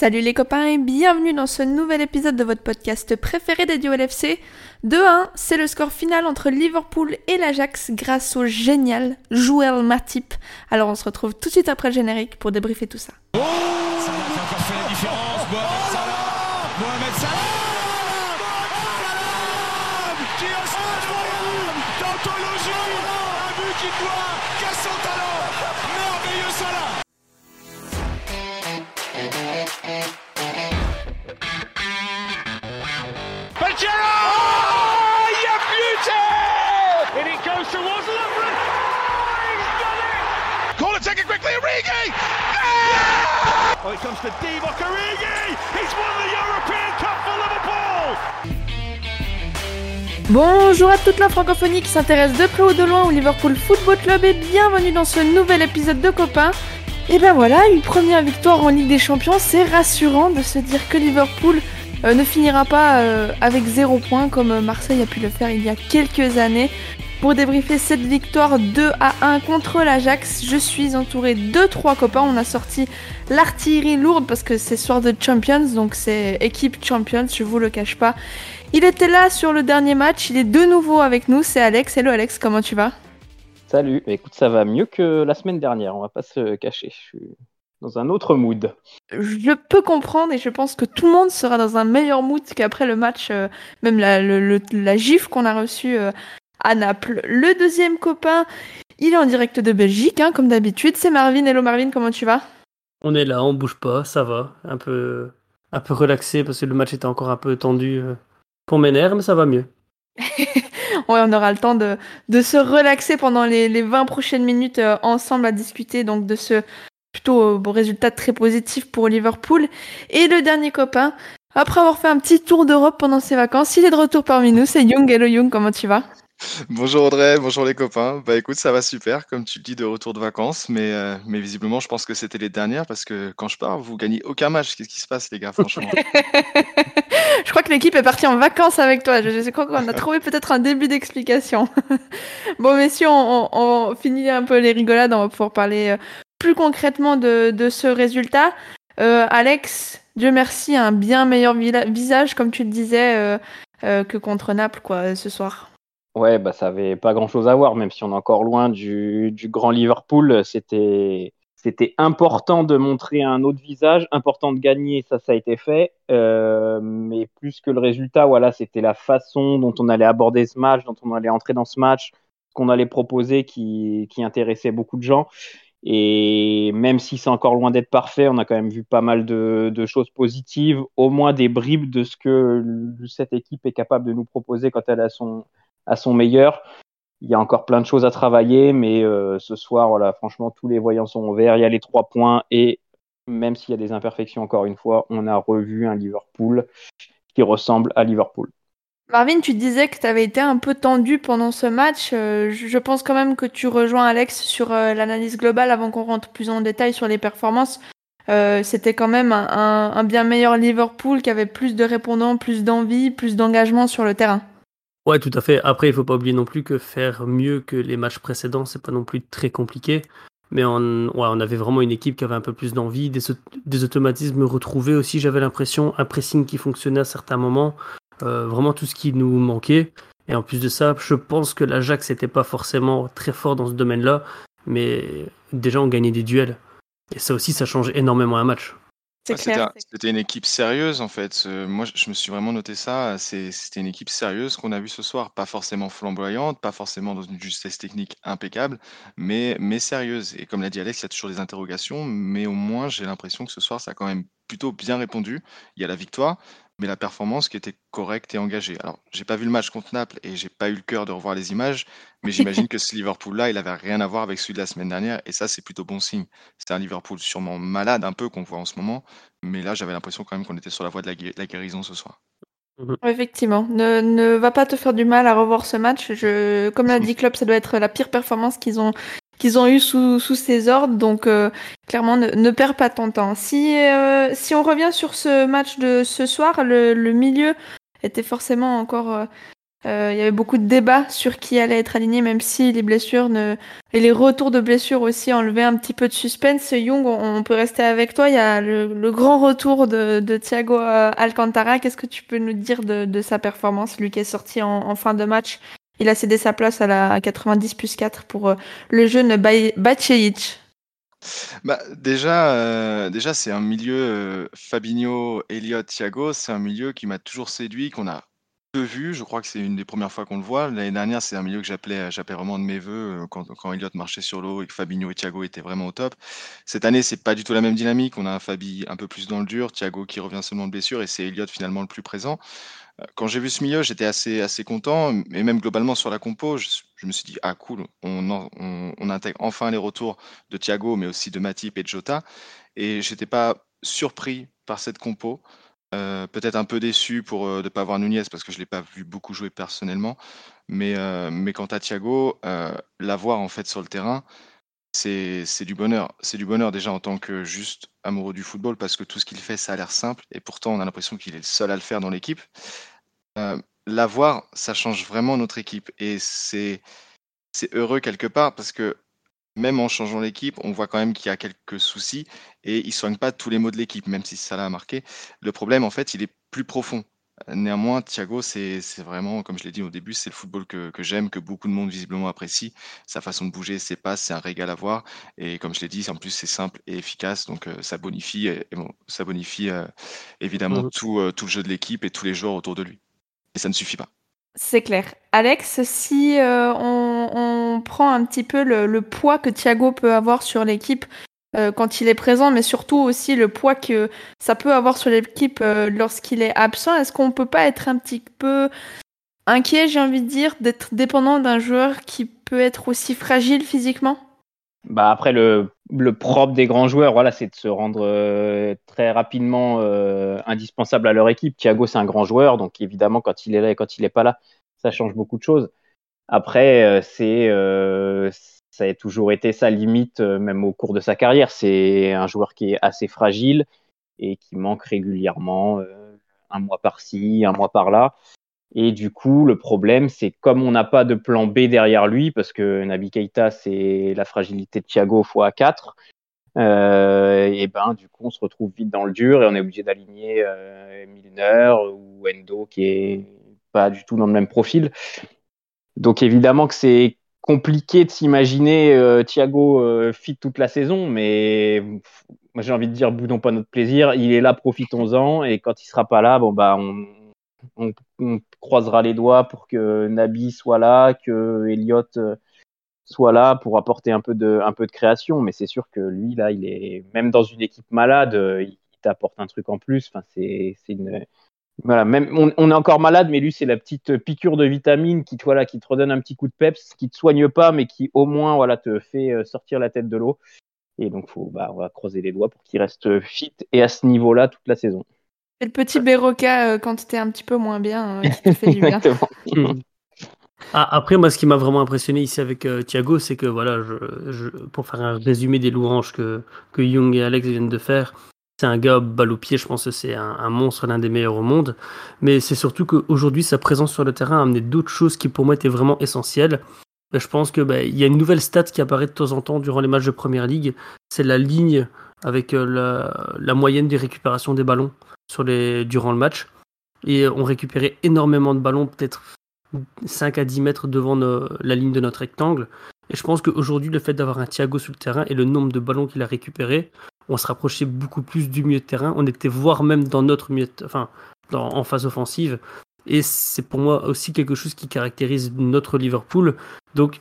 Salut les copains et bienvenue dans ce nouvel épisode de votre podcast préféré dédié au LFC. 2-1, c'est le score final entre Liverpool et l'Ajax grâce au génial Joël Matip. Alors on se retrouve tout de suite après le générique pour débriefer tout ça. Bonjour à toute la francophonie qui s'intéresse de près ou de loin au Liverpool Football Club et bienvenue dans ce nouvel épisode de Copains. Et ben voilà, une première victoire en Ligue des Champions, c'est rassurant de se dire que Liverpool euh, ne finira pas euh, avec zéro point comme Marseille a pu le faire il y a quelques années. Pour débriefer cette victoire 2 à 1 contre l'Ajax, je suis entouré de trois copains. On a sorti l'artillerie lourde parce que c'est soir de Champions, donc c'est équipe Champions, je vous le cache pas. Il était là sur le dernier match, il est de nouveau avec nous, c'est Alex. Hello Alex, comment tu vas? Salut, écoute, ça va mieux que la semaine dernière, on va pas se cacher. Je suis dans un autre mood. Je peux comprendre et je pense que tout le monde sera dans un meilleur mood qu'après le match, euh, même la, le, le, la gifle qu'on a reçue euh, à Naples. Le deuxième copain, il est en direct de Belgique, hein, comme d'habitude. C'est Marvin. Hello Marvin, comment tu vas? On est là, on bouge pas, ça va. Un peu, un peu relaxé parce que le match était encore un peu tendu euh, pour mes nerfs, mais ça va mieux. ouais, on aura le temps de, de se relaxer pendant les, les 20 prochaines minutes euh, ensemble à discuter donc de ce plutôt euh, bon résultat très positif pour Liverpool. Et le dernier copain, après avoir fait un petit tour d'Europe pendant ses vacances, il est de retour parmi nous. C'est Young. Hello Young, comment tu vas? Bonjour Audrey, bonjour les copains. Bah écoute, ça va super, comme tu le dis, de retour de vacances, mais, euh, mais visiblement, je pense que c'était les dernières parce que quand je pars, vous gagnez aucun match. Qu'est-ce qui se passe, les gars, franchement? Je crois que l'équipe est partie en vacances avec toi. Je, crois qu'on a trouvé peut-être un début d'explication. bon, messieurs, on, on, finit un peu les rigolades. On va pouvoir parler plus concrètement de, ce résultat. Euh, Alex, Dieu merci, un bien meilleur visage, comme tu le disais, euh, euh, que contre Naples, quoi, ce soir. Ouais, bah ça avait pas grand chose à voir, même si on est encore loin du, grand Liverpool. C'était c'était important de montrer un autre visage, important de gagner, ça, ça a été fait. Euh, mais plus que le résultat, voilà, c'était la façon dont on allait aborder ce match, dont on allait entrer dans ce match, qu'on allait proposer qui, qui intéressait beaucoup de gens. Et même si c'est encore loin d'être parfait, on a quand même vu pas mal de, choses positives, au moins des bribes de ce que cette équipe est capable de nous proposer quand elle a son, à son meilleur. Il y a encore plein de choses à travailler, mais euh, ce soir, franchement, tous les voyants sont au vert. Il y a les trois points et même s'il y a des imperfections, encore une fois, on a revu un Liverpool qui ressemble à Liverpool. Marvin, tu disais que tu avais été un peu tendu pendant ce match. Euh, je pense quand même que tu rejoins Alex sur euh, l'analyse globale avant qu'on rentre plus en détail sur les performances. C'était quand même un, un, un bien meilleur Liverpool qui avait plus de répondants, plus d'envie, plus d'engagement sur le terrain. Ouais, tout à fait. Après, il faut pas oublier non plus que faire mieux que les matchs précédents, c'est pas non plus très compliqué. Mais on, ouais, on avait vraiment une équipe qui avait un peu plus d'envie, des, automatismes retrouvés aussi. J'avais l'impression, un pressing qui fonctionnait à certains moments, euh, vraiment tout ce qui nous manquait. Et en plus de ça, je pense que l'Ajax n'était pas forcément très fort dans ce domaine-là, mais déjà on gagnait des duels. Et ça aussi, ça change énormément un match. C'était une équipe sérieuse en fait. Euh, moi, je me suis vraiment noté ça. C'était une équipe sérieuse qu'on a vue ce soir. Pas forcément flamboyante, pas forcément dans une justesse technique impeccable, mais, mais sérieuse. Et comme l'a dit Alex, il y a toujours des interrogations, mais au moins j'ai l'impression que ce soir, ça a quand même plutôt bien répondu. Il y a la victoire, mais la performance qui était correcte et engagée. Alors, j'ai pas vu le match contre Naples et j'ai pas eu le cœur de revoir les images, mais j'imagine que ce Liverpool-là, il avait rien à voir avec celui de la semaine dernière, et ça, c'est plutôt bon signe. C'est un Liverpool sûrement malade un peu qu'on voit en ce moment, mais là, j'avais l'impression quand même qu'on était sur la voie de la, gu la guérison ce soir. Effectivement, ne, ne va pas te faire du mal à revoir ce match. Je, comme l'a dit Klopp, ça doit être la pire performance qu'ils ont qu'ils ont eu sous, sous ses ordres. Donc euh, clairement, ne, ne, perds pas ton temps. Si, euh, si on revient sur ce match de ce soir, le, le milieu était forcément encore euh, il y avait beaucoup de débats sur qui allait être aligné, même si les blessures ne... et les retours de blessures aussi enlevaient un petit peu de suspense. Young, on, peut rester avec toi. Il y a le, grand retour de, de Thiago Alcantara. Qu'est-ce que tu peux nous dire de, sa performance Lui qui est sorti en, fin de match, il a cédé sa place à la 90 plus 4 pour euh, le jeune Bacejic. Bah, déjà, déjà c'est un milieu Fabinho, Elliott, Thiago, c'est un milieu qui m'a toujours séduit, qu'on a peu vu, je crois que c'est une des premières fois qu'on le voit. L'année dernière, c'est un milieu que j'appelais j'appelais vraiment de mes voeux, euh, quand quand Elliott marchait sur l'eau et que Fabinho et Thiago étaient vraiment au top. Cette année, c'est pas du tout la même dynamique. On a un Fabi un peu plus dans le dur, Thiago qui revient seulement de blessure et c'est Elliott finalement le plus présent. Quand j'ai vu ce milieu, j'étais assez assez content, mais même globalement sur la compo, je me suis dit: «Ah cool, on intègre enfin les retours de Thiago, mais aussi de Matip et de Jota» et j'étais pas surpris par cette compo. Euh, peut-être un peu déçu pour, euh, de ne pas avoir Nunez parce que je ne l'ai pas vu beaucoup jouer personnellement. Mais, euh, mais quant à Thiago, l'avoir en fait sur le terrain, c'est du bonheur. C'est du bonheur déjà en tant que juste amoureux du football parce que tout ce qu'il fait, ça a l'air simple et pourtant on a l'impression qu'il est le seul à le faire dans l'équipe. l'avoir, ça change vraiment notre équipe et c'est heureux quelque part parce que même en changeant l'équipe, on voit quand même qu'il y a quelques soucis et il soigne pas tous les maux de l'équipe, même si ça l'a marqué. Le problème, en fait, il est plus profond. Néanmoins, Thiago, c'est vraiment, comme je l'ai dit au début, c'est le football que, j'aime, que beaucoup de monde visiblement apprécie. Sa façon de bouger, ses passes, c'est un régal à voir. Et comme je l'ai dit, en plus, c'est simple et efficace, donc euh, ça bonifie, et, bon, ça bonifie euh, évidemment mmh. tout, euh, tout le jeu de l'équipe et tous les joueurs autour de lui. Et ça ne suffit pas. C'est clair. Alex, si euh, on, prend un petit peu le, poids que Thiago peut avoir sur l'équipe euh, quand il est présent, mais surtout aussi le poids que ça peut avoir sur l'équipe euh, lorsqu'il est absent, est-ce qu'on peut pas être un petit peu inquiet, j'ai envie de dire, d'être dépendant d'un joueur qui peut être aussi fragile physiquement? Bah après le, propre des grands joueurs, voilà, c'est de se rendre euh, très rapidement indispensable à leur équipe. Thiago, c'est un grand joueur, donc évidemment quand il est là et quand il n'est pas là, ça change beaucoup de choses. Après, c'est ça a toujours été sa limite, même au cours de sa carrière. C'est un joueur qui est assez fragile et qui manque régulièrement, un mois par-ci, un mois par-là. Et du coup, le problème, c'est comme on n'a pas de plan B derrière lui, parce que Nabi Keita, c'est la fragilité de Thiago x 4, euh, et ben du coup, on se retrouve vite dans le dur et on est obligé d'aligner euh, Milner ou Endo, qui est pas du tout dans le même profil. Donc évidemment que c'est compliqué de s'imaginer euh, Thiago euh, fit toute la saison, mais moi j'ai envie de dire boudons pas notre plaisir. Il est là, profitons-en, et quand il sera pas là, bon bah on, croisera les doigts pour que Nabi soit là, que Elliott euh, soit là pour apporter un peu de, un peu de création. Mais c'est sûr que lui, là, il est même dans une équipe malade, il, t'apporte un truc en plus. Enfin, c'est, une, voilà, même on, est encore malade, mais lui, c'est la petite piqûre de vitamine qui, voilà, qui te redonne un petit coup de peps, qui te soigne pas, mais qui au moins, voilà, te fait euh, sortir la tête de l'eau. Et donc, faut, bah, on va croiser les doigts pour qu'il reste fit et à ce niveau-là toute la saison. C'est le petit Béroca euh, quand tu étais un petit peu moins bien, euh, qui te fait du bien. Ah, après, moi, ce qui m'a vraiment impressionné ici avec euh, Thiago, c'est que, voilà, je, pour faire un résumé des louanges que, que Young et Alex viennent de faire, c'est un gars balle au pied, je pense que c'est un, monstre, l'un des meilleurs au monde. Mais c'est surtout qu'aujourd'hui, sa présence sur le terrain a amené d'autres choses qui pour moi étaient vraiment essentielles. je pense que bah, y a une nouvelle stat qui apparaît de temps en temps durant les matchs de Première Ligue, c'est la ligne avec la, la, moyenne des récupérations des ballons durant le match. Et on récupérait énormément de ballons, peut-être 5 à 10 mètres devant la ligne de notre rectangle. Et je pense qu'aujourd'hui, le fait d'avoir un Thiago sur le terrain et le nombre de ballons qu'il a récupéré, on se rapprochait beaucoup plus du milieu de terrain. On était voire même dans notre milieu, enfin, en phase offensive. Et c'est pour moi aussi quelque chose qui caractérise notre Liverpool. Donc,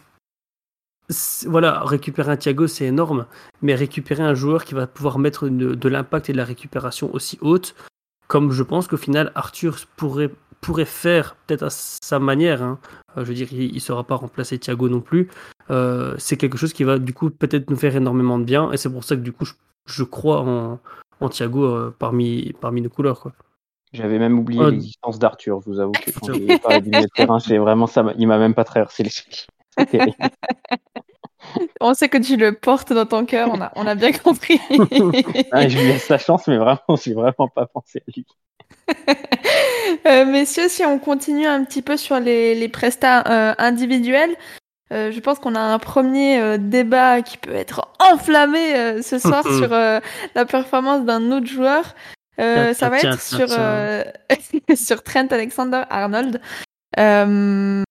voilà, récupérer un Thiago, c'est énorme, mais récupérer un joueur qui va pouvoir mettre de l'impact et de la récupération aussi haute, comme je pense qu'au final Arthur pourrait, faire peut-être à sa manière. Hein. Euh, je veux dire, il ne saura pas remplacer Thiago non plus. Euh, c'est quelque chose qui va du coup peut-être nous faire énormément de bien et c'est pour ça que du coup je, crois en, en Thiago euh, parmi, parmi nos couleurs. Quoi. J'avais même oublié l'existence d'Arthur, je vous avoue que quand il parlait du terrain, c'est vraiment ça, il m'a même pas traversé l'esprit. on sait que tu le portes dans ton cœur, on a, on a bien compris. Ah, je lui laisse sa chance, mais vraiment, j'ai vraiment pas pensé à lui. Euh, messieurs, si on continue un petit peu sur les, les prestats euh, individuels, euh, je pense qu'on a un premier euh, débat qui peut être enflammé euh, ce soir sur la performance d'un autre joueur. Ça va être sur, sur Trent Alexander-Arnold. Euh,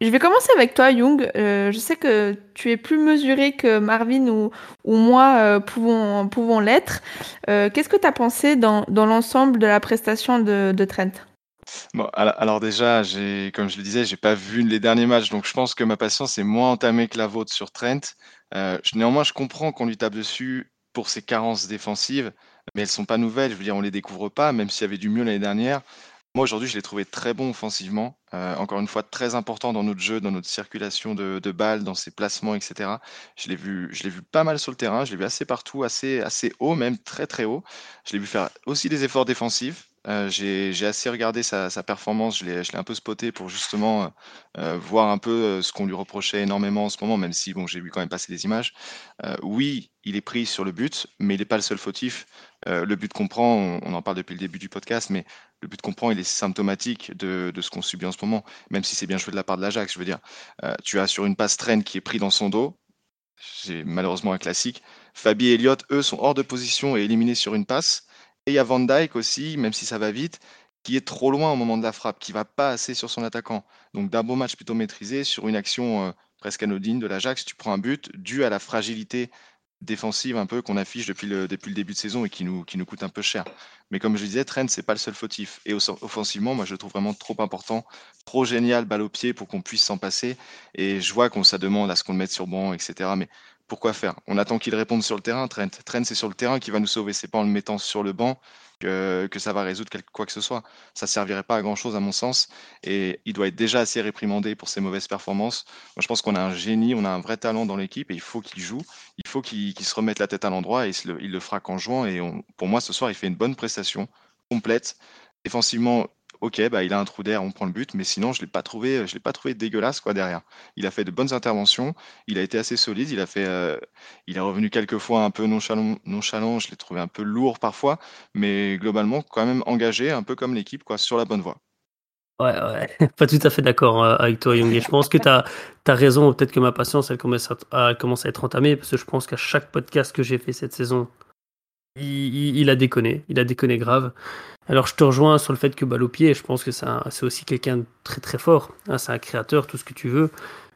je vais commencer avec toi, Young. Je sais que tu es plus mesuré que Marvin ou, ou moi pouvons, pouvons l'être. Qu'est-ce que tu as pensé dans, dans l'ensemble de la prestation de, de Trent? Bon, alors, déjà, comme je le disais, j'ai pas vu les derniers matchs, donc je pense que ma patience est moins entamée que la vôtre sur Trent. Euh, néanmoins, je comprends qu'on lui tape dessus pour ses carences défensives, mais elles sont pas nouvelles. Je veux dire, on les découvre pas, même s'il y avait du mieux l'année dernière. Moi, aujourd'hui, je l'ai trouvé très bon offensivement. Euh, encore une fois, très important dans notre jeu, dans notre circulation de, balles, dans ses placements, etc. Je l'ai vu, vu pas mal sur le terrain. Je l'ai vu assez partout, assez, assez haut, même très très haut. Je l'ai vu faire aussi des efforts défensifs. Euh, j'ai, assez regardé sa, performance. Je l'ai, un peu spoté pour justement euh, euh, voir un peu ce qu'on lui reprochait énormément en ce moment, même si bon, j'ai vu quand même passer des images. Oui, il est pris sur le but, mais il n'est pas le seul fautif. Le but qu'on prend, on, en parle depuis le début du podcast, mais le but qu'on prend, il est symptomatique de, ce qu'on subit en ce moment, même si c'est bien joué de la part de l'Ajax. Je veux dire, tu as sur une passe traîne qui est pris dans son dos, c'est malheureusement un classique. Fabi et Elliott, eux, sont hors de position et éliminés sur une passe. Et il y a Van Dyke aussi, même si ça va vite, qui est trop loin au moment de la frappe, qui va pas assez sur son attaquant. Donc d'un beau match plutôt maîtrisé sur une action euh, presque anodine de l'Ajax, tu prends un but dû à la fragilité défensive un peu qu'on affiche depuis le, début de saison et qui nous, coûte un peu cher. Mais comme je disais, Trent, c'est pas le seul fautif. Et off- offensivement, moi, je le trouve vraiment trop important, trop génial, balle au pied pour qu'on puisse s'en passer. Et je vois qu'on ça demande à ce qu'on le mette sur banc, etc. Mais pourquoi faire? On attend qu'il réponde sur le terrain, Trent. Trent, c'est sur le terrain qui va nous sauver. C'est pas en le mettant sur le banc que, ça va résoudre quoi que ce soit. Ça servirait pas à grand chose, à mon sens. Et il doit être déjà assez réprimandé pour ses mauvaises performances. Moi, je pense qu'on a un génie, on a un vrai talent dans l'équipe et il faut qu'il joue. Il faut qu'il se remette la tête à l'endroit et il, le, il le fera qu'en jouant. Et pour moi, ce soir, il fait une bonne prestation complète. Défensivement, ok, bah, il a un trou d'air, on prend le but, mais sinon, je l'ai pas trouvé, je l'ai pas trouvé dégueulasse quoi derrière. Il a fait de bonnes interventions, il a été assez solide, il a fait, euh, il est revenu quelques fois un peu nonchalant, nonchalant, je l'ai trouvé un peu lourd parfois, mais globalement quand même engagé, un peu comme l'équipe quoi, sur la bonne voie. Ouais, ouais, pas tout à fait d'accord euh, avec toi, Young. Je pense que tu as, raison. Peut-être que ma patience, elle commence, à, commence à être entamée, parce que je pense qu'à chaque podcast que j'ai fait cette saison, il, a déconné. Il a déconné grave. Alors, je te rejoins sur le fait que pied, je pense que c'est aussi quelqu'un de très très fort. hein, c'est un créateur, tout ce que tu veux.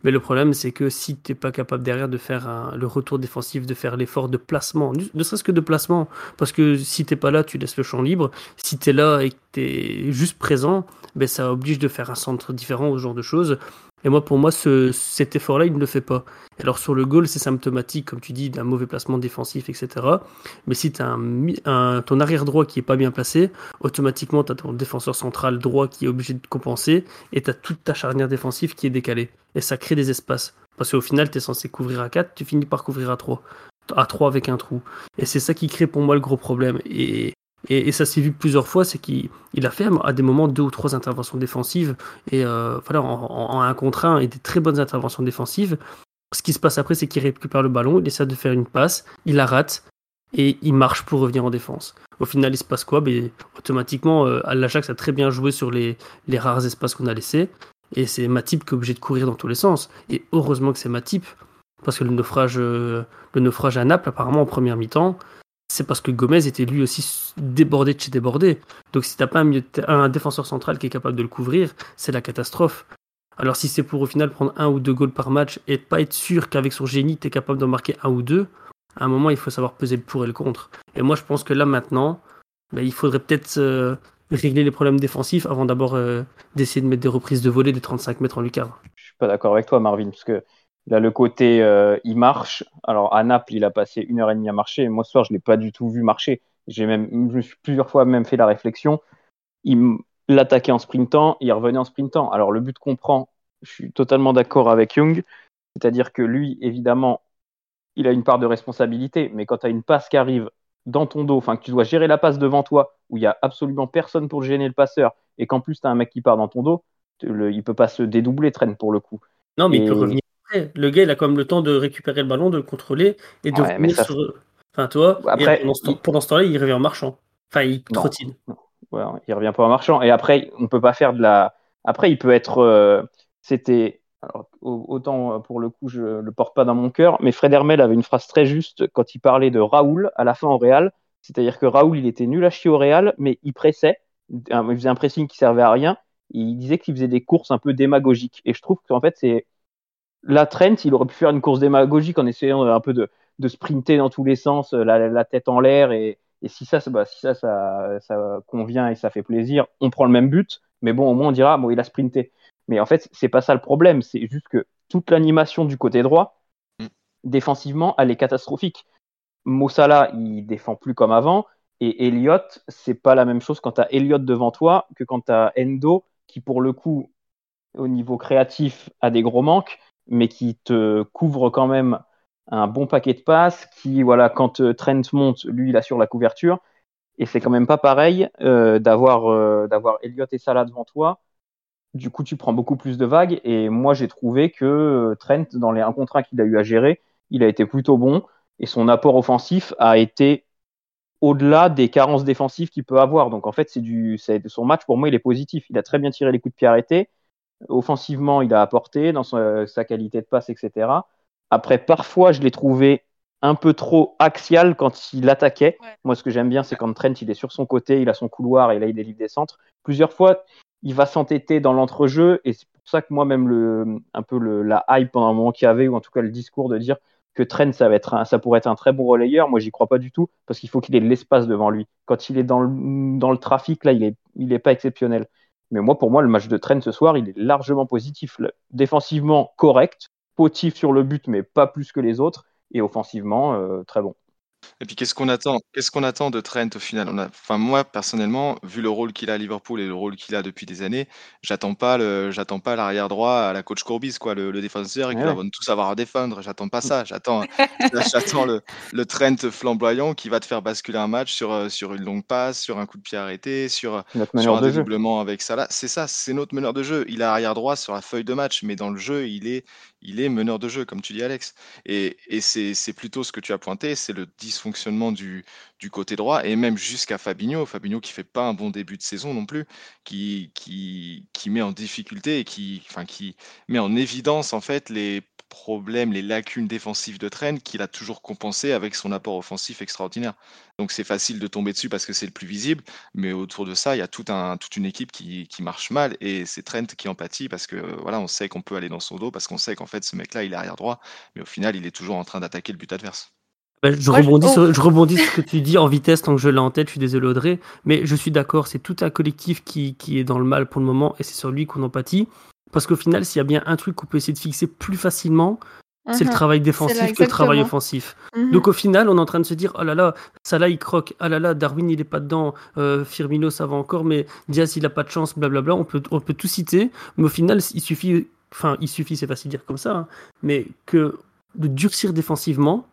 Mais le problème, c'est que si tu n'es pas capable derrière de faire le retour défensif, de faire l'effort de placement, ne ne serait-ce que de placement, parce que si t'es pas là, tu laisses le champ libre. Si tu es là et que tu es juste présent, ben, ça oblige de faire un centre différent, ce genre de choses. Et moi, pour moi, ce, cet effort-là, il ne le fait pas. Alors sur le goal, c'est symptomatique, comme tu dis, d'un mauvais placement défensif, etc. Mais si tu as un, ton arrière droit qui est pas bien placé, automatiquement, tu ton défenseur central droit qui est obligé de compenser, et tu toute ta charnière défensive qui est décalée. Et ça crée des espaces. Parce qu'au final, tu es censé couvrir à 4, tu finis par couvrir à 3. À 3 avec un trou. Et c'est ça qui crée pour moi le gros problème. Et, et, ça s'est vu plusieurs fois, c'est qu'il il a fait à des moments deux ou trois interventions défensives, et euh, en, un contre un, et des très bonnes interventions défensives. Ce qui se passe après, c'est qu'il récupère le ballon, il essaie de faire une passe, il la rate, et il marche pour revenir en défense. Au final, il se passe quoi? Ben, Automatiquement, euh, l'Ajax a très bien joué sur les, rares espaces qu'on a laissés, et c'est Matip qui est obligé de courir dans tous les sens. Et heureusement que c'est Matip, parce que le naufrage, euh, le naufrage à Naples, apparemment en première mi-temps, c'est parce que Gomez était lui aussi débordé de chez débordé. Donc si t'as pas un, défenseur central qui est capable de le couvrir, c'est la catastrophe. Alors si c'est pour au final prendre un ou deux goals par match et pas être sûr qu'avec son génie t'es capable d'en marquer un ou deux, à un moment il faut savoir peser le pour et le contre. Et moi je pense que là maintenant, ben, il faudrait peut-être euh, régler les problèmes défensifs avant d'abord euh, d'essayer de mettre des reprises de volée des 35 mètres en lucarne. Je suis pas d'accord avec toi Marvin, parce que Là, le côté, euh, il marche. Alors, à Naples, il a passé une heure et demie à marcher. Moi, ce soir, je ne l'ai pas du tout vu marcher. J'ai même, je me suis plusieurs fois même fait la réflexion. Il l'attaquait en sprintant, il revenait en sprintant. Alors, le but qu'on prend, je suis totalement d'accord avec Young. C'est-à-dire que lui, évidemment, il a une part de responsabilité. Mais quand tu as une passe qui arrive dans ton dos, enfin, que tu dois gérer la passe devant toi, où il n'y a absolument personne pour gêner le passeur, et qu'en plus, tu as un mec qui part dans ton dos, le, il peut pas se dédoubler, traîne pour le coup. Non, mais et... il peut revenir le gars, il a quand même le temps de récupérer le ballon, de le contrôler et de ouais, revenir ça... sur. Enfin, toi, Après, pendant, ce, il... pendant ce temps-là, il revient en marchant. Enfin, il trottine. Ouais, il revient pas en marchant. Et après, on peut pas faire de la. Après, il peut être. euh, C'était. alors, autant pour le coup, je le porte pas dans mon cœur, mais Fred Hermel avait une phrase très juste quand il parlait de Raoul à la fin au Real. C'est-à-dire que Raoul, il était nul à chier au Real, mais il pressait. Il faisait un pressing qui servait à rien. Il disait qu'il faisait des courses un peu démagogiques. Et je trouve qu'en fait, c'est. Là, Trent, il aurait pu faire une course démagogique en essayant un peu de, de sprinter dans tous les sens, la, la tête en l'air. Et, et si ça, ça- bah, si ça, ça, ça convient et ça fait plaisir, on prend le même but. Mais bon, au moins, on dira, bon, il a sprinté. Mais en fait, c'est pas ça le problème. C'est juste que toute l'animation du côté droit, Mm. défensivement, elle est catastrophique. Mossala, il défend plus comme avant. Et Elliott, c'est pas la même chose quand tu as Elliott devant toi que quand tu as Endo, qui pour le coup, au niveau créatif, a des gros manques, mais qui te couvre quand même un bon paquet de passes, qui, voilà, quand euh, Trent monte, lui, il assure la couverture. Et c'est quand même pas pareil euh, d'avoir euh, d'avoir Elliott et Salah devant toi. Du coup, tu prends beaucoup plus de vagues. Et moi, j'ai trouvé que Trent, dans les 1 contre 1 qu'il a eu à gérer, il a été plutôt bon. Et son apport offensif a été au-delà des carences défensives qu'il peut avoir. Donc, en fait, c'est du, son match, pour moi, il est positif. Il a très bien tiré les coups de pied arrêtés. Offensivement, il a apporté dans sa, sa qualité de passe, etc. Après, parfois, je l'ai trouvé un peu trop axial quand il attaquait. Ouais. Moi, ce que j'aime bien, c'est quand Trent, il est sur son côté, il a son couloir et là, il délivre des centres. Plusieurs fois, il va s'entêter dans l'entrejeu et c'est pour ça que moi, même le, un peu le, la hype pendant un moment qu'il y avait, ou en tout cas le discours de dire que Trent, ça, va être un- ça pourrait être un très bon relayeur, moi, j'y crois pas du tout parce qu'il faut qu'il ait de l'espace devant lui. Quand il est dans le, dans le trafic, là, il est, il est pas exceptionnel. Mais moi, pour moi, le match de Trent ce soir, il est largement positif. Défensivement, correct. Potif sur le but, mais pas plus que les autres. Et offensivement, euh, très bon. Et puis qu'est-ce qu'on attend Qu'est-ce qu'on attend de Trent au final? On a, enfin moi personnellement, vu le rôle qu'il a à Liverpool et le rôle qu'il a depuis des années, j'attends pas le, j'attends pas l'arrière droit à la coach Courbis quoi, le, le défenseur Ouais, qu'il ouais. va tous savoir à défendre. J'attends pas ça. J'attends, j'attends le, le Trent flamboyant qui va te faire basculer un match sur euh, sur une longue passe, sur un coup de pied arrêté, sur Notre sur meneur un de jeu. dédoublement avec Salah. C'est ça, c'est notre meneur de jeu. Il est arrière droit sur la feuille de match, mais dans le jeu, il est, il est meneur de jeu, comme tu dis, Alex. Et, et c'est plutôt ce que tu as pointé, c'est le dysfonctionnement du, du côté droit, et même jusqu'à Fabinho. Fabinho qui fait pas un bon début de saison non plus, qui, qui, qui met en difficulté et qui, enfin, qui met en évidence en fait les problèmes, les lacunes défensives de Trent qu'il a toujours compensé avec son apport offensif extraordinaire. Donc c'est facile de tomber dessus parce que c'est le plus visible, mais autour de ça, il y a tout un, toute une équipe qui, qui marche mal et c'est Trent qui en pâtit parce que voilà, on sait qu'on peut aller dans son dos parce qu'on sait qu'en fait ce mec-là il est arrière droit, mais au final il est toujours en train d'attaquer le but adverse. Bah, je, Moi, rebondis sur, je rebondis sur ce que tu dis en vitesse tant que je l'ai en tête. Je suis désolé, Audrey. Mais je suis d'accord, c'est tout un collectif qui, qui est dans le mal pour le moment et c'est sur lui qu'on empathie. Parce qu'au final, s'il y a bien un truc qu'on peut essayer de fixer plus facilement, c'est le Mhm. travail défensif là, que le travail offensif. Mhm. Donc au final, on est en train de se dire oh là là, Salah il croque, ah là là, Darwin il est pas dedans, euh, Firmino ça va encore, mais Diaz il a pas de chance, blablabla. On peut, on peut tout citer, mais au final, il suffit, enfin, il suffit, c'est facile de dire comme ça, hein, mais que de durcir défensivement,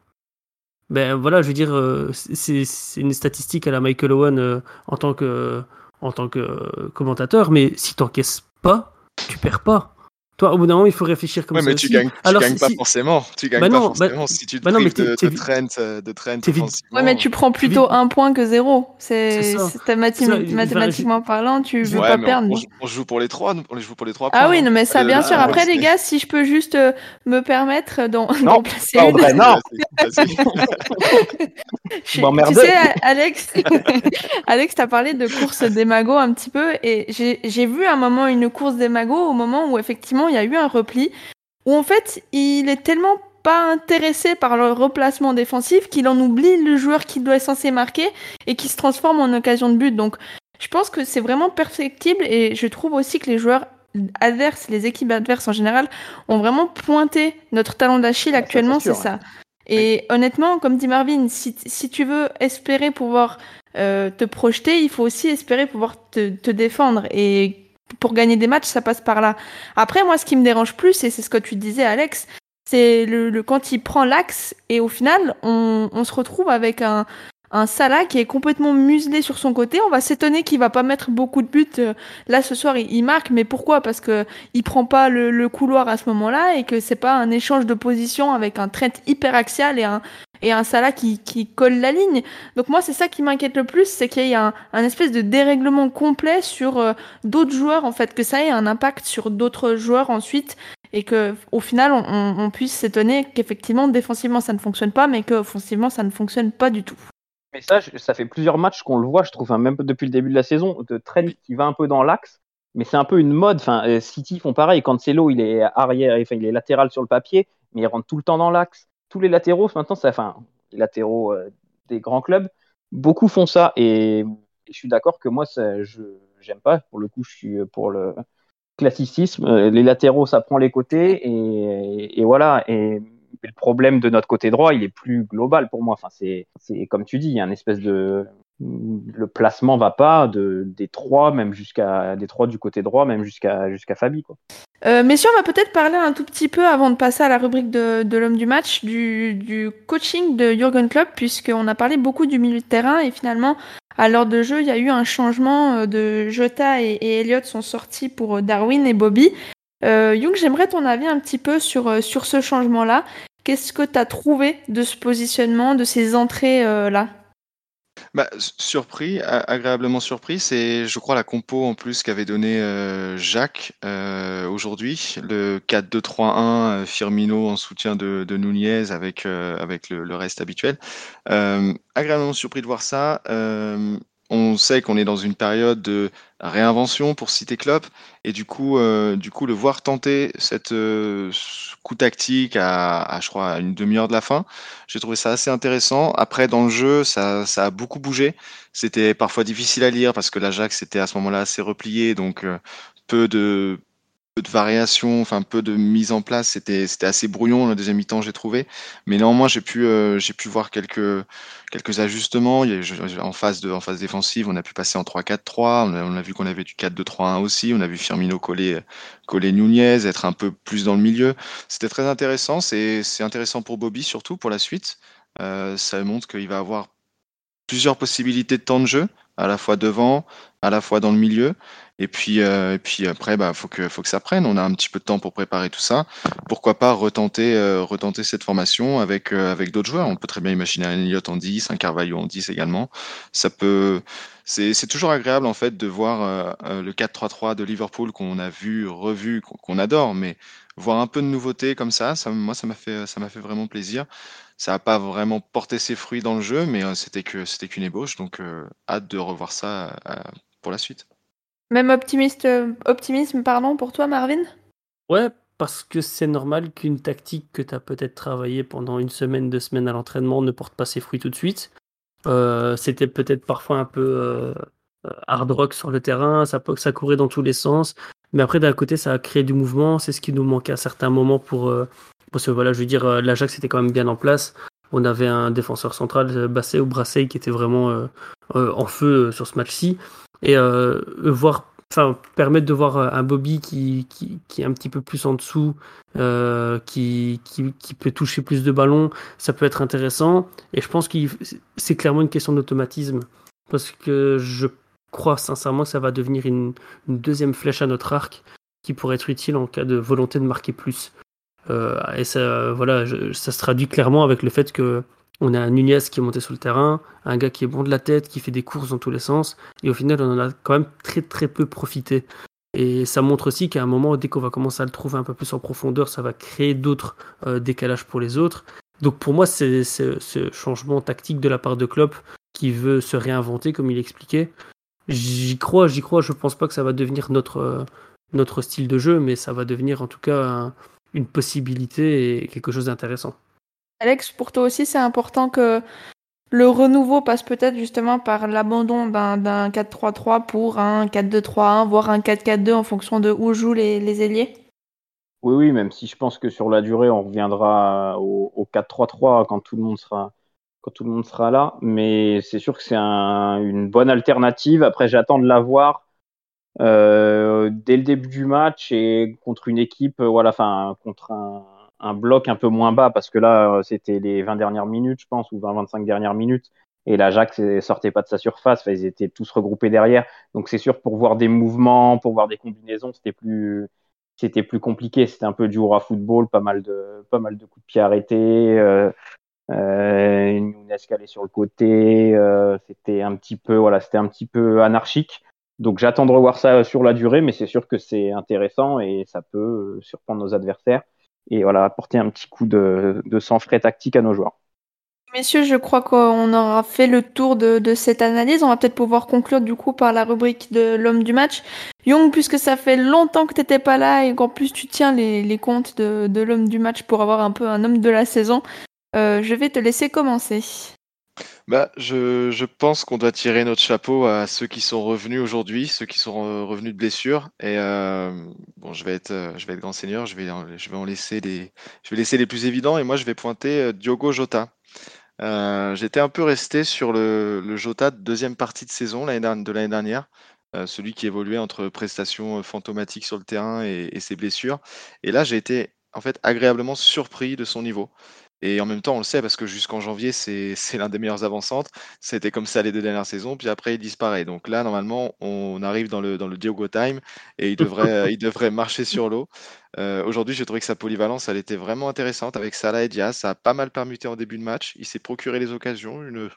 ben voilà, je veux dire, euh, c'est une statistique à la Michael Owen euh, en tant que, en tant que commentateur, mais si t'encaisses pas, tu perds pas. Toi, au bout d'un moment, il faut réfléchir comme Ouais, ça. mais tu aussi. gagnes, tu Alors, gagnes si- pas si- forcément. Tu gagnes Bah pas bah- forcément si tu te bah non, mais prives de, de Trent, euh, de Trent t'es vite- offensivement. Ouais, mais tu prends plutôt un point que zéro. C'est mathématiquement parlant, tu veux Ouais, pas perdre. on, joue pour les trois, on joue pour les trois Ah points, oui, hein. non, mais ça, Euh, bien sûr. Après, les gars, si je peux juste euh, me permettre d'en placer une. Audrey, non. Je tu sais, Alex, Alex, t'as parlé de course des magots un petit peu, et j'ai j'ai vu un moment une course des magots au moment où effectivement il y a eu un repli, où en fait il est tellement pas intéressé par le replacement défensif qu'il en oublie le joueur qui doit être censé marquer et qui se transforme en occasion de but. Donc je pense que c'est vraiment perfectible et je trouve aussi que les joueurs adverses, les équipes adverses en général, ont vraiment pointé notre talent d'Achille Ah, actuellement, c'est ça. Et honnêtement, comme dit Marvin, si, si tu veux espérer pouvoir euh, te projeter, il faut aussi espérer pouvoir te, te défendre. Et pour gagner des matchs, ça passe par là. Après, moi, ce qui me dérange plus, et c'est ce que tu disais, Alex, c'est le, le quand il prend l'axe et au final, on, on se retrouve avec un, un Salah qui est complètement muselé sur son côté. On va s'étonner qu'il va pas mettre beaucoup de buts. Euh, Là, ce soir, il, marque, mais pourquoi? Parce que il prend pas le, le couloir à ce moment-là et que c'est pas un échange de position avec un trait hyper axial et un, et un Salah qui, qui colle la ligne. Donc moi, c'est ça qui m'inquiète le plus, c'est qu'il y ait un, un, espèce de dérèglement complet sur euh, d'autres joueurs, en fait, que ça ait un impact sur d'autres joueurs ensuite, et que au final, on, puisse s'étonner qu'effectivement, défensivement, ça ne fonctionne pas, mais qu'offensivement, ça ne fonctionne pas du tout. Mais ça, ça fait plusieurs matchs qu'on le voit, je trouve, hein, même depuis le début de la saison, de Trent qui va un peu dans l'axe, mais c'est un peu une mode. Enfin, euh, City font pareil. Cancelo, il est arrière, il est latéral sur le papier, mais il rentre tout le temps dans l'axe. Tous les latéraux, maintenant, ça, enfin, les latéraux euh, des grands clubs, beaucoup font ça. Et, je suis d'accord que moi, ça, je j'aime pas. Pour le coup, je suis pour le classicisme. Euh, les latéraux, ça prend les côtés, et, voilà. Et le problème de notre côté droit, il est plus global pour moi. Enfin, c'est, c'est comme tu dis, il y a une espèce de le placement va pas de des trois même jusqu'à des trois du côté droit même jusqu'à jusqu'à Fabi quoi. Euh, messieurs, on va peut-être parler un tout petit peu avant de passer à la rubrique de, l'homme du match du, coaching de Jurgen Klopp puisqu'on a parlé beaucoup du milieu de terrain et finalement à l'heure de jeu il y a eu un changement euh, de Jota et, Elliott sont sortis pour Darwin et Bobby. Euh, Young, j'aimerais ton avis un petit peu sur, euh, sur ce changement-là. Qu'est-ce que tu as trouvé de ce positionnement, de ces entrées-là bah, surpris, agréablement surpris, c'est, je crois, la compo en plus qu'avait donné euh, Jacques euh, aujourd'hui, le 4-2-3-1, euh, Firmino en soutien de, de Nunez avec, avec le, le, reste habituel. agréablement surpris de voir ça. On sait qu'on est dans une période de réinvention pour citer Klopp et du coup, euh, du coup le voir tenter cette euh, coup tactique à, à, je crois une demi-heure de la fin, j'ai trouvé ça assez intéressant. Après dans le jeu, ça, ça a beaucoup bougé. C'était parfois difficile à lire parce que l'Ajax était à ce moment-là assez replié, donc euh, peu de peu de variations, enfin peu de mise en place. C'était assez brouillon le deuxième mi-temps, j'ai trouvé. Mais néanmoins, j'ai pu euh, pu voir quelques quelques ajustements. En phase de en phase défensive, on a pu passer en 3-4-3. On a, on a vu qu'on avait du 4-2-3-1 aussi. On a vu Firmino coller coller Nunez, être un peu plus dans le milieu. C'était très intéressant. C'est c'est intéressant pour Bobby surtout pour la suite. Euh, ça montre qu'il va avoir plusieurs possibilités de temps de jeu, à la fois devant, à la fois dans le milieu. Et puis, euh, et puis après, bah, faut que, faut que ça prenne. On a un petit peu de temps pour préparer tout ça. Pourquoi pas retenter, euh, retenter cette formation avec, euh, avec d'autres joueurs. On peut très bien imaginer un Elliott en 10, un Carvalho en 10 également. Ça peut, c'est, c'est toujours agréable en fait de voir euh, euh, le 4-3-3 de Liverpool qu'on a vu, revu, qu'on adore, mais voir un peu de nouveauté comme ça, ça moi ça m'a fait, ça m'a fait vraiment plaisir. Ça n'a pas vraiment porté ses fruits dans le jeu, mais c'était que c'était qu'une ébauche, donc hâte de revoir ça pour la suite. Même optimiste, euh, optimisme pardon, pour toi, Marvin? Ouais, parce que c'est normal qu'une tactique que tu as peut-être travaillée pendant une semaine, deux semaines à l'entraînement ne porte pas ses fruits tout de suite. Euh, C'était peut-être parfois un peu euh, hard rock sur le terrain, ça, courait dans tous les sens. Mais après, d'un côté, ça a créé du mouvement. C'est ce qui nous manquait à certains moments pour. Euh, parce que voilà, je veux dire, l'Ajax était quand même bien en place. On avait un défenseur central, Basset ou Brassey, qui était vraiment en feu sur ce match-ci et euh, voir enfin permettre de voir euh, un Bobby qui, qui, est un petit peu plus en dessous, euh, qui, qui, peut toucher plus de ballons, ça peut être intéressant. Et je pense que c'est clairement une question d'automatisme. Parce que je crois sincèrement que ça va devenir une, deuxième flèche à notre arc qui pourrait être utile en cas de volonté de marquer plus. Euh, et ça, voilà, ça se traduit clairement avec le fait que on a un Nunez qui est monté sur le terrain, un gars qui est bon de la tête, qui fait des courses dans tous les sens, et au final, on en a quand même très très peu profité. Et ça montre aussi qu'à un moment, dès qu'on va commencer à le trouver un peu plus en profondeur, ça va créer d'autres euh, décalages pour les autres. Donc pour moi, c'est ce changement tactique de la part de Klopp qui veut se réinventer, comme il expliquait. J'y crois, j'y crois. Je pense pas que ça va devenir notre, style de jeu, mais ça va devenir en tout cas un, une possibilité et quelque chose d'intéressant. Alex, pour toi aussi, c'est important que le renouveau passe peut-être justement par l'abandon d'un 4-3-3 pour un 4-2-3-1, voire un 4-4-2 en fonction de où jouent les, ailiers? Oui, oui, même si je pense que sur la durée, on reviendra au, au 4-3-3 quand tout le monde sera quand tout le monde sera là. Mais c'est sûr que c'est un, une bonne alternative. Après, j'attends de la voir euh, dès le début du match et contre une équipe, voilà, enfin contre un un bloc un peu moins bas parce que là, c'était les 20 dernières minutes, je pense, ou 20-25 dernières minutes. Et l'Ajax sortait pas de sa surface, ils étaient tous regroupés derrière. Donc c'est sûr pour voir des mouvements, pour voir des combinaisons, c'était plus c'était plus compliqué. C'était un peu du hurrah football, pas mal de pas mal de coups de pied arrêtés. Euh, Euh, qui allait sur le côté, euh, c'était un petit peu, voilà, c'était un petit peu anarchique. Donc j'attends de revoir ça sur la durée, mais c'est sûr que c'est intéressant et ça peut surprendre nos adversaires et voilà apporter un petit coup de, sang frais tactique à nos joueurs. Messieurs, je crois qu'on aura fait le tour de, cette analyse. On va peut-être pouvoir conclure du coup par la rubrique de l'homme du match. Young, puisque ça fait longtemps que tu n'étais pas là et qu'en plus tu tiens les, comptes de, de l'homme du match pour avoir un peu un homme de la saison, euh, je vais te laisser commencer. Bah, je, pense qu'on doit tirer notre chapeau à ceux qui sont revenus aujourd'hui, ceux qui sont euh, revenus de blessure. Et euh, bon, je vais être, euh, je vais être grand seigneur, je vais, en laisser les, je vais laisser les plus évidents. Et moi, je vais pointer Diogo Jota. J'étais un peu resté sur le, Jota de deuxième partie de saison de l'année dernière, celui qui évoluait entre prestations fantomatiques sur le terrain et, et ses blessures. Et là, j'ai été en fait agréablement surpris de son niveau. Et en même temps, on le sait parce que jusqu'en janvier, c'est l'un des meilleurs avant-centres. C'était comme ça les deux dernières saisons, puis après, il disparaît. Donc là, normalement, on arrive dans le, dans le Diogo Time et il devrait, il devrait marcher sur l'eau. Euh, aujourd'hui, j'ai trouvé que sa polyvalence, elle était vraiment intéressante avec Salah et Diaz. Ça a pas mal permuté en début de match. Il s'est procuré les occasions, une,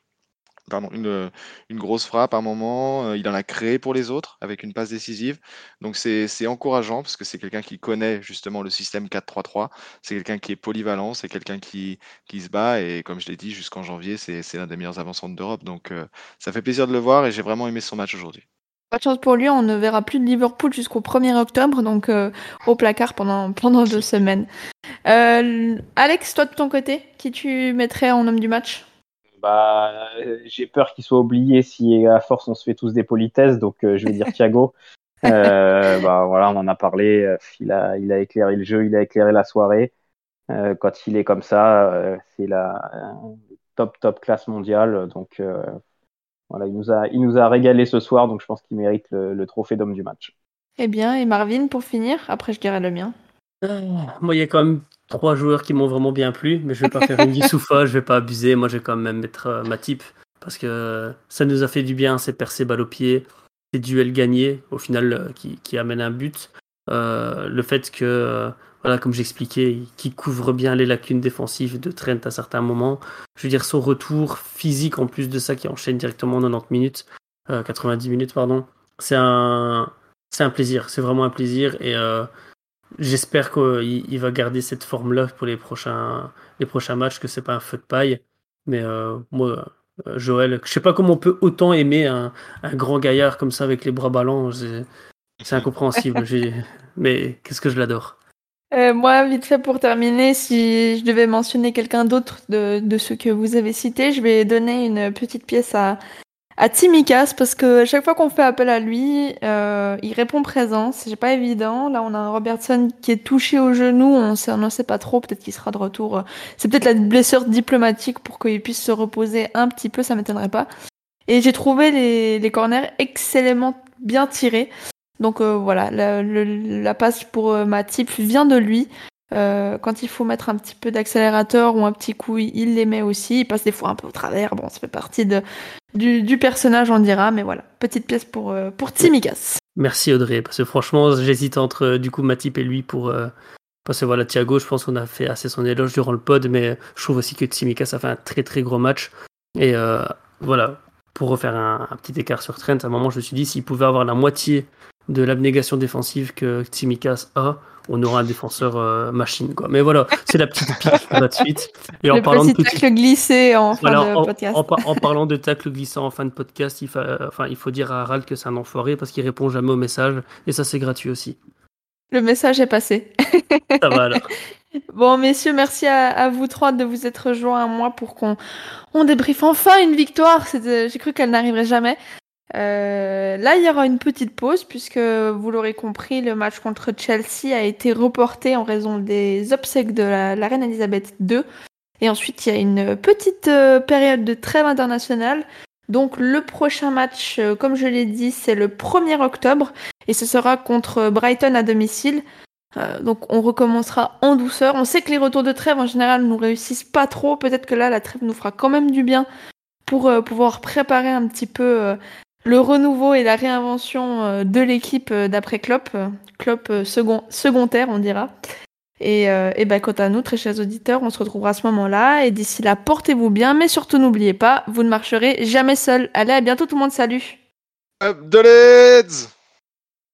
pardon, une, grosse frappe à un moment. euh, il en a créé pour les autres avec une passe décisive. Donc c'est encourageant parce que c'est quelqu'un qui connaît justement le système 4-3-3. C'est quelqu'un qui est polyvalent, c'est quelqu'un qui, qui se bat. Et comme je l'ai dit, jusqu'en janvier, c'est l'un des meilleurs avançants d'Europe. Donc euh, ça fait plaisir de le voir et j'ai vraiment aimé son match aujourd'hui. Pas de chance pour lui, on ne verra plus de Liverpool jusqu'au 1er octobre, donc euh, au placard pendant, pendant deux semaines. Euh, Alex, toi de ton côté, qui tu mettrais en homme du match? Bah, euh, j'ai peur qu'il soit oublié si à force on se fait tous des politesses, donc euh, je vais dire Thiago. Euh, bah voilà, on en a parlé. Il a, il a éclairé le jeu, il a éclairé la soirée. Euh, quand il est comme ça, euh, c'est la euh, top top classe mondiale. Donc euh, voilà, il nous a, il nous a régalé ce soir, donc je pense qu'il mérite le, le trophée d'homme du match. Eh bien, et Marvin pour finir, après je dirai le mien. Moi, il y a quand même trois joueurs qui m'ont vraiment bien plu, mais je vais pas faire une Youssoufa, je vais pas abuser. Moi, je vais quand même mettre euh, Matip parce que ça nous a fait du bien, ces percées balle au pied, ces duels gagnés, au final, euh, qui, qui amènent un but. Euh, le fait que, euh, voilà, comme j'expliquais, qui couvre bien les lacunes défensives de Trent à certains moments. Je veux dire, son retour physique en plus de ça qui enchaîne directement 90 minutes, euh, 90 minutes, pardon. C'est un, c'est un plaisir, c'est vraiment un plaisir et euh, j'espère qu'il il va garder cette forme-là pour les prochains, les prochains matchs, que c'est pas un feu de paille. Mais euh, moi, euh, Joël, je sais pas comment on peut autant aimer un, un grand gaillard comme ça avec les bras ballants. C'est incompréhensible. Mais qu'est-ce que je l'adore. Euh, moi, vite fait pour terminer, si je devais mentionner quelqu'un d'autre de, de ceux que vous avez cités, je vais donner une petite pièce à, à Timikas parce que chaque fois qu'on fait appel à lui, euh, il répond présent. C'est pas évident. Là, on a un Robertson qui est touché au genou. On sait, ne sait pas trop. Peut-être qu'il sera de retour. C'est peut-être la blessure diplomatique pour qu'il puisse se reposer un petit peu. Ça m'étonnerait pas. Et j'ai trouvé les, les corners excellemment bien tirés. Donc euh, voilà, la, passe pour euh, Matip vient de lui. Euh, quand il faut mettre un petit peu d'accélérateur ou un petit coup, il les met aussi. Il passe des fois un peu au travers. Bon, ça fait partie de, du, du personnage, on dira. Mais voilà, petite pièce pour, euh, pour Timikas. Merci Audrey, parce que franchement, j'hésite entre euh, du coup Matip et lui pour. parce que voilà, Thiago, je pense qu'on a fait assez son éloge durant le pod, mais je trouve aussi que Tsimikas a fait un très très gros match. Et voilà, pour refaire un, un petit écart sur Trent, à un moment, je me suis dit, s'il pouvait avoir la moitié de l'abnégation défensive que Tsimikas a, on aura un défenseur euh, machine. Quoi. Mais voilà, c'est la petite pique pour la suite. Et en Le parlant de petit tacle glissé en fin voilà, de en, podcast. en par- en parlant de tacle glissant en fin de podcast, il, fa- enfin, il faut dire à Harald que c'est un enfoiré parce qu'il répond jamais aux messages et ça c'est gratuit aussi. Le message est passé. Ça va alors. Bon, messieurs, merci à, à vous trois de vous être rejoints à moi pour qu'on on débriefe enfin une victoire. J'ai cru qu'elle n'arriverait jamais. Euh, là, il y aura une petite pause puisque vous l'aurez compris, le match contre Chelsea a été reporté en raison des obsèques de la, reine Elisabeth II. Et ensuite, il y a une petite euh, période de trêve internationale. Donc, le prochain match, euh, comme je l'ai dit, c'est le 1er octobre et ce sera contre Brighton à domicile. Donc on recommencera en douceur. On sait que les retours de trêve en général nous réussissent pas trop. Peut-être que là la trêve nous fera quand même du bien pour pouvoir préparer un petit peu le renouveau et la réinvention euh, de l'équipe euh, d'après Klopp. Euh, Klopp second, secondaire on dira. Et, ben, quant à nous, très chers auditeurs, on se retrouvera à ce moment-là. Et d'ici là, portez-vous bien, mais surtout n'oubliez pas, vous ne marcherez jamais seul. Allez, à bientôt tout le monde, salut Up